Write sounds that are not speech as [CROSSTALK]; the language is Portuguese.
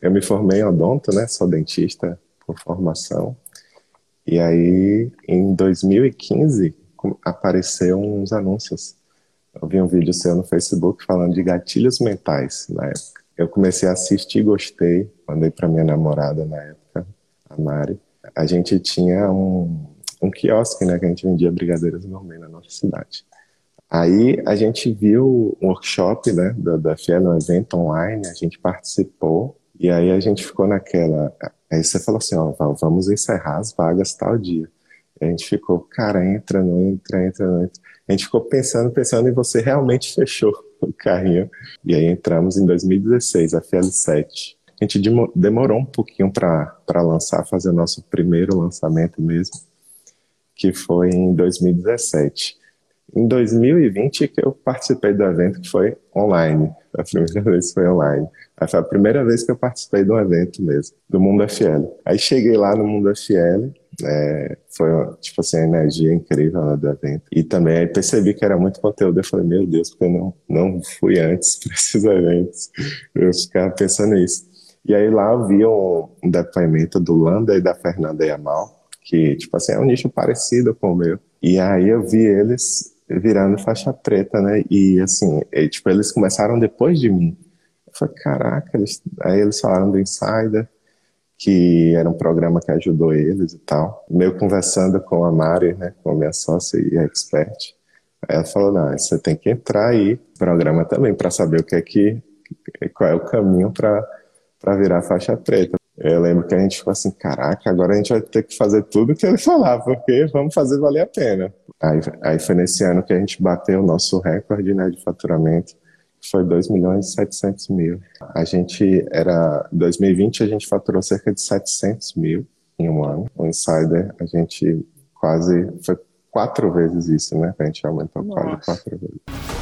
Eu me formei odonto, né? Sou dentista por formação. E aí, em 2015, apareceu uns anúncios. Eu vi um vídeo seu no Facebook falando de gatilhos mentais na época. Eu comecei a assistir, gostei, mandei para minha namorada na época, a Mari. A gente tinha um, um quiosque, né, que a gente vendia brigadeiros gourmet na nossa cidade. Aí a gente viu um workshop, né, da, da FIEL, um evento online, a gente participou, e aí a gente ficou naquela... Aí você falou assim, ó, vamos encerrar as vagas tal dia. E a gente ficou, cara, entra, não entra, entra, não entra. A gente ficou pensando, pensando, e você realmente [LAUGHS] fechou o carrinho. E aí entramos em 2016, a FIEL 7. A gente demorou um pouquinho para lançar, fazer o nosso primeiro lançamento mesmo, que foi em 2017 em 2020 que eu participei do evento que foi online. A primeira vez foi online. Aí foi a primeira vez que eu participei do evento mesmo, do Mundo FL. Aí cheguei lá no Mundo FL, é, foi tipo assim, a energia incrível lá do evento. E também aí percebi que era muito conteúdo. Eu falei, meu Deus, porque eu não, não fui antes [LAUGHS] para esses eventos. Eu ficava pensando nisso. E aí lá eu vi um, um depoimento do Landa e da Fernanda Yamal, que, tipo assim, é um nicho parecido com o meu. E aí eu vi eles virando faixa preta, né? E assim, e, tipo, eles começaram depois de mim. Eu falei, caraca, eles... aí eles falaram do Insider, que era um programa que ajudou eles e tal. Meio conversando com a Mari, né, com a minha sócia e a expert. Aí ela falou, não, você tem que entrar aí programa também para saber o que é que, qual é o caminho para virar faixa preta. Eu lembro que a gente ficou assim, caraca, agora a gente vai ter que fazer tudo que ele falava, porque vamos fazer valer a pena. Aí, aí foi nesse ano que a gente bateu o nosso recorde né, de faturamento, que foi 2 milhões e 700 mil. A gente era, em 2020 a gente faturou cerca de 700 mil em um ano. O Insider a gente quase, foi quatro vezes isso, né? A gente aumentou Nossa. quase quatro vezes.